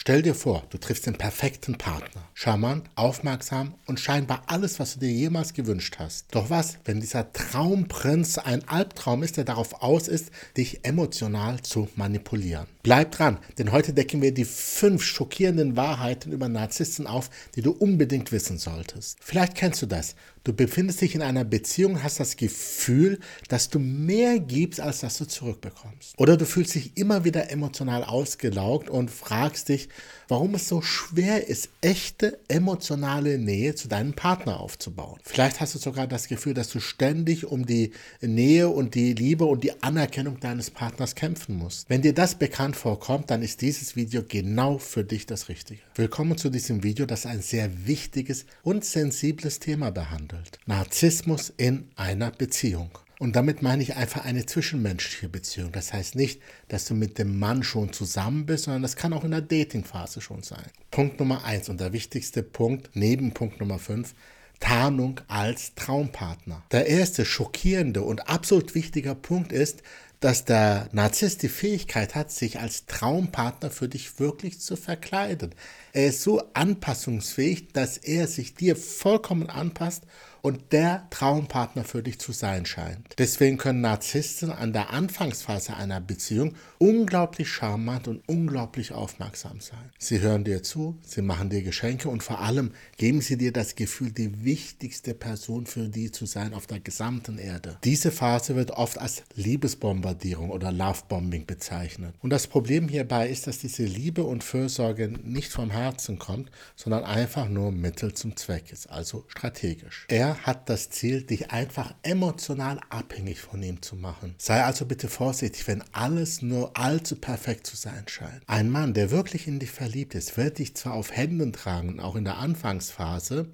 Stell dir vor, du triffst den perfekten Partner. Charmant, aufmerksam und scheinbar alles, was du dir jemals gewünscht hast. Doch was, wenn dieser Traumprinz ein Albtraum ist, der darauf aus ist, dich emotional zu manipulieren? Bleib dran, denn heute decken wir die fünf schockierenden Wahrheiten über Narzissten auf, die du unbedingt wissen solltest. Vielleicht kennst du das. Du befindest dich in einer Beziehung, hast das Gefühl, dass du mehr gibst, als dass du zurückbekommst. Oder du fühlst dich immer wieder emotional ausgelaugt und fragst dich, warum es so schwer ist, echte emotionale Nähe zu deinem Partner aufzubauen. Vielleicht hast du sogar das Gefühl, dass du ständig um die Nähe und die Liebe und die Anerkennung deines Partners kämpfen musst. Wenn dir das bekannt vorkommt, dann ist dieses Video genau für dich das Richtige. Willkommen zu diesem Video, das ein sehr wichtiges und sensibles Thema behandelt. Narzissmus in einer Beziehung. Und damit meine ich einfach eine zwischenmenschliche Beziehung. Das heißt nicht, dass du mit dem Mann schon zusammen bist, sondern das kann auch in der Datingphase schon sein. Punkt Nummer eins und der wichtigste Punkt neben Punkt Nummer fünf. Tarnung als Traumpartner. Der erste schockierende und absolut wichtiger Punkt ist, dass der Narzisst die Fähigkeit hat, sich als Traumpartner für dich wirklich zu verkleiden. Er ist so anpassungsfähig, dass er sich dir vollkommen anpasst und der Traumpartner für dich zu sein scheint. Deswegen können Narzissten an der Anfangsphase einer Beziehung unglaublich charmant und unglaublich aufmerksam sein. Sie hören dir zu, sie machen dir Geschenke und vor allem geben sie dir das Gefühl, die wichtigste Person für die zu sein auf der gesamten Erde. Diese Phase wird oft als Liebesbombardierung oder Lovebombing bezeichnet. Und das Problem hierbei ist, dass diese Liebe und Fürsorge nicht vom Herzen kommt, sondern einfach nur Mittel zum Zweck ist, also strategisch. Er hat das Ziel, dich einfach emotional abhängig von ihm zu machen. Sei also bitte vorsichtig, wenn alles nur allzu perfekt zu sein scheint. Ein Mann, der wirklich in dich verliebt ist, wird dich zwar auf Händen tragen, auch in der Anfangsphase,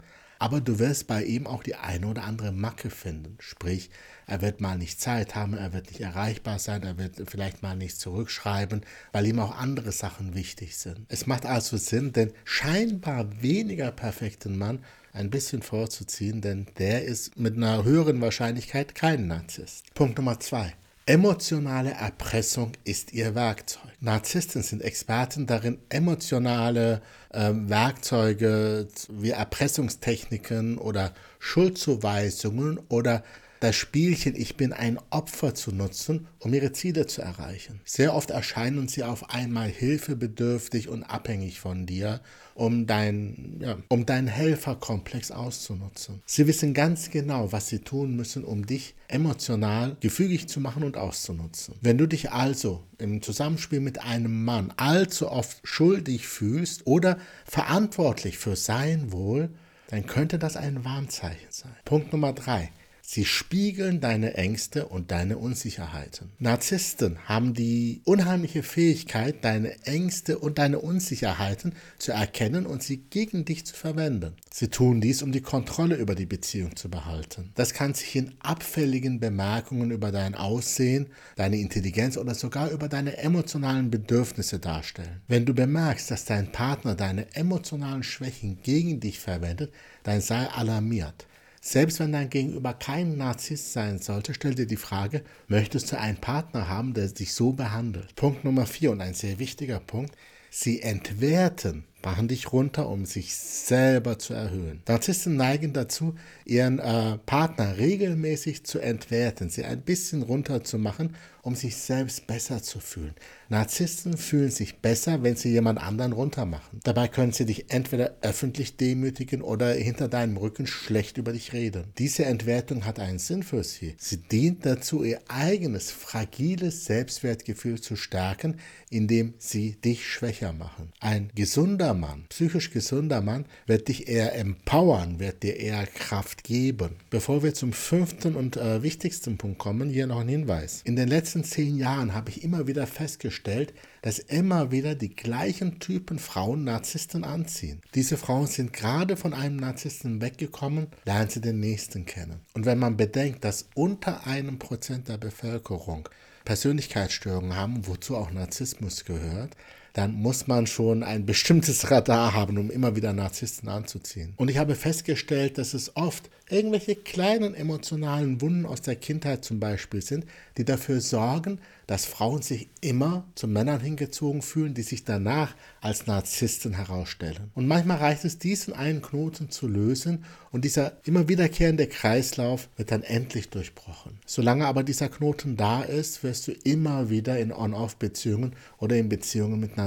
aber du wirst bei ihm auch die eine oder andere Macke finden. Sprich, er wird mal nicht Zeit haben, er wird nicht erreichbar sein, er wird vielleicht mal nicht zurückschreiben, weil ihm auch andere Sachen wichtig sind. Es macht also Sinn, den scheinbar weniger perfekten Mann ein bisschen vorzuziehen, denn der ist mit einer höheren Wahrscheinlichkeit kein Narzisst. Punkt Nummer zwei. Emotionale Erpressung ist ihr Werkzeug. Narzissten sind Experten darin, emotionale äh, Werkzeuge wie Erpressungstechniken oder Schuldzuweisungen oder das Spielchen Ich bin ein Opfer zu nutzen, um ihre Ziele zu erreichen. Sehr oft erscheinen sie auf einmal hilfebedürftig und abhängig von dir, um, dein, ja, um deinen Helferkomplex auszunutzen. Sie wissen ganz genau, was sie tun müssen, um dich emotional gefügig zu machen und auszunutzen. Wenn du dich also im Zusammenspiel mit einem Mann allzu oft schuldig fühlst oder verantwortlich für sein Wohl, dann könnte das ein Warnzeichen sein. Punkt Nummer drei. Sie spiegeln deine Ängste und deine Unsicherheiten. Narzissten haben die unheimliche Fähigkeit, deine Ängste und deine Unsicherheiten zu erkennen und sie gegen dich zu verwenden. Sie tun dies, um die Kontrolle über die Beziehung zu behalten. Das kann sich in abfälligen Bemerkungen über dein Aussehen, deine Intelligenz oder sogar über deine emotionalen Bedürfnisse darstellen. Wenn du bemerkst, dass dein Partner deine emotionalen Schwächen gegen dich verwendet, dann sei alarmiert. Selbst wenn dein Gegenüber kein Narzisst sein sollte, stell dir die Frage, möchtest du einen Partner haben, der dich so behandelt? Punkt Nummer vier und ein sehr wichtiger Punkt, sie entwerten machen dich runter, um sich selber zu erhöhen. Narzissten neigen dazu, ihren äh, Partner regelmäßig zu entwerten, sie ein bisschen runterzumachen, um sich selbst besser zu fühlen. Narzissten fühlen sich besser, wenn sie jemand anderen runtermachen. Dabei können sie dich entweder öffentlich demütigen oder hinter deinem Rücken schlecht über dich reden. Diese Entwertung hat einen Sinn für sie. Sie dient dazu, ihr eigenes fragiles Selbstwertgefühl zu stärken, indem sie dich schwächer machen. Ein gesunder Mann, psychisch gesunder Mann, wird dich eher empowern, wird dir eher Kraft geben. Bevor wir zum fünften und äh, wichtigsten Punkt kommen, hier noch ein Hinweis. In den letzten zehn Jahren habe ich immer wieder festgestellt, dass immer wieder die gleichen Typen Frauen Narzissten anziehen. Diese Frauen sind gerade von einem Narzissten weggekommen, lernen sie den nächsten kennen. Und wenn man bedenkt, dass unter einem Prozent der Bevölkerung Persönlichkeitsstörungen haben, wozu auch Narzissmus gehört, dann muss man schon ein bestimmtes Radar haben, um immer wieder Narzissten anzuziehen. Und ich habe festgestellt, dass es oft irgendwelche kleinen emotionalen Wunden aus der Kindheit zum Beispiel sind, die dafür sorgen, dass Frauen sich immer zu Männern hingezogen fühlen, die sich danach als Narzissten herausstellen. Und manchmal reicht es, diesen einen Knoten zu lösen und dieser immer wiederkehrende Kreislauf wird dann endlich durchbrochen. Solange aber dieser Knoten da ist, wirst du immer wieder in On-Off-Beziehungen oder in Beziehungen mit Narzissten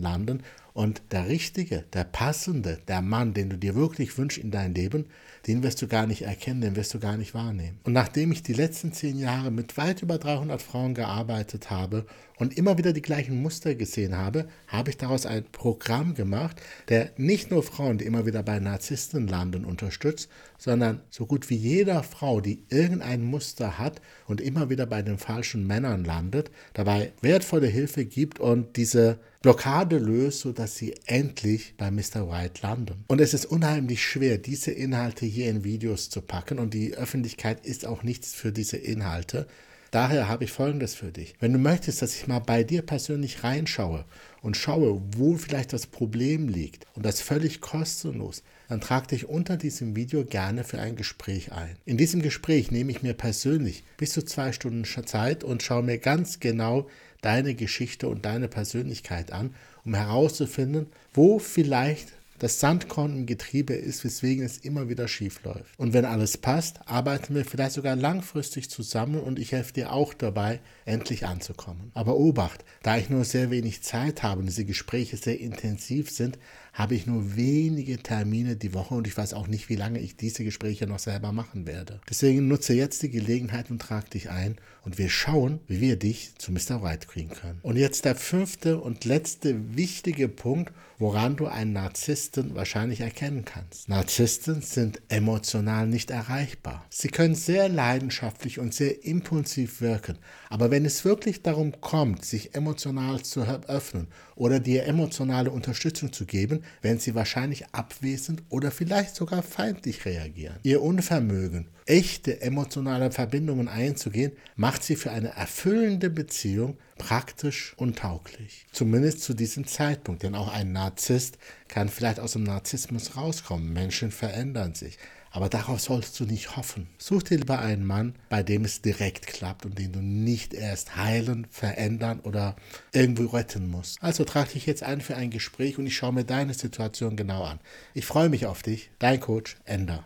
landen und der Richtige, der Passende, der Mann, den du dir wirklich wünschst in dein Leben, den wirst du gar nicht erkennen, den wirst du gar nicht wahrnehmen. Und nachdem ich die letzten zehn Jahre mit weit über 300 Frauen gearbeitet habe und immer wieder die gleichen Muster gesehen habe, habe ich daraus ein Programm gemacht, der nicht nur Frauen, die immer wieder bei Narzissten landen, unterstützt, sondern so gut wie jeder Frau, die irgendein Muster hat und immer wieder bei den falschen Männern landet, dabei wertvolle Hilfe gibt und diese Blockade löst, sodass sie endlich bei Mr. White landen. Und es ist unheimlich schwer, diese Inhalte hier in Videos zu packen und die Öffentlichkeit ist auch nichts für diese Inhalte. Daher habe ich Folgendes für dich. Wenn du möchtest, dass ich mal bei dir persönlich reinschaue und schaue, wo vielleicht das Problem liegt und das völlig kostenlos, dann trag dich unter diesem Video gerne für ein Gespräch ein. In diesem Gespräch nehme ich mir persönlich bis zu zwei Stunden Zeit und schaue mir ganz genau deine Geschichte und deine Persönlichkeit an, um herauszufinden, wo vielleicht das Sandkorn im Getriebe ist, weswegen es immer wieder schief läuft. Und wenn alles passt, arbeiten wir vielleicht sogar langfristig zusammen und ich helfe dir auch dabei, endlich anzukommen. Aber Obacht, da ich nur sehr wenig Zeit habe und diese Gespräche sehr intensiv sind, habe ich nur wenige Termine die Woche und ich weiß auch nicht, wie lange ich diese Gespräche noch selber machen werde. Deswegen nutze jetzt die Gelegenheit und trag dich ein und wir schauen, wie wir dich zu Mr. White kriegen können. Und jetzt der fünfte und letzte wichtige Punkt, woran du einen Narzissten wahrscheinlich erkennen kannst. Narzissten sind emotional nicht erreichbar. Sie können sehr leidenschaftlich und sehr impulsiv wirken, aber wenn es wirklich darum kommt, sich emotional zu öffnen oder dir emotionale Unterstützung zu geben, werden sie wahrscheinlich abwesend oder vielleicht sogar feindlich reagieren. Ihr Unvermögen, echte emotionale Verbindungen einzugehen, macht sie für eine erfüllende Beziehung praktisch untauglich. Zumindest zu diesem Zeitpunkt, denn auch ein Narzisst kann vielleicht aus dem Narzissmus rauskommen. Menschen verändern sich. Aber darauf sollst du nicht hoffen. Such dir lieber einen Mann, bei dem es direkt klappt und den du nicht erst heilen, verändern oder irgendwo retten musst. Also trag dich jetzt ein für ein Gespräch und ich schaue mir deine Situation genau an. Ich freue mich auf dich. Dein Coach Ender.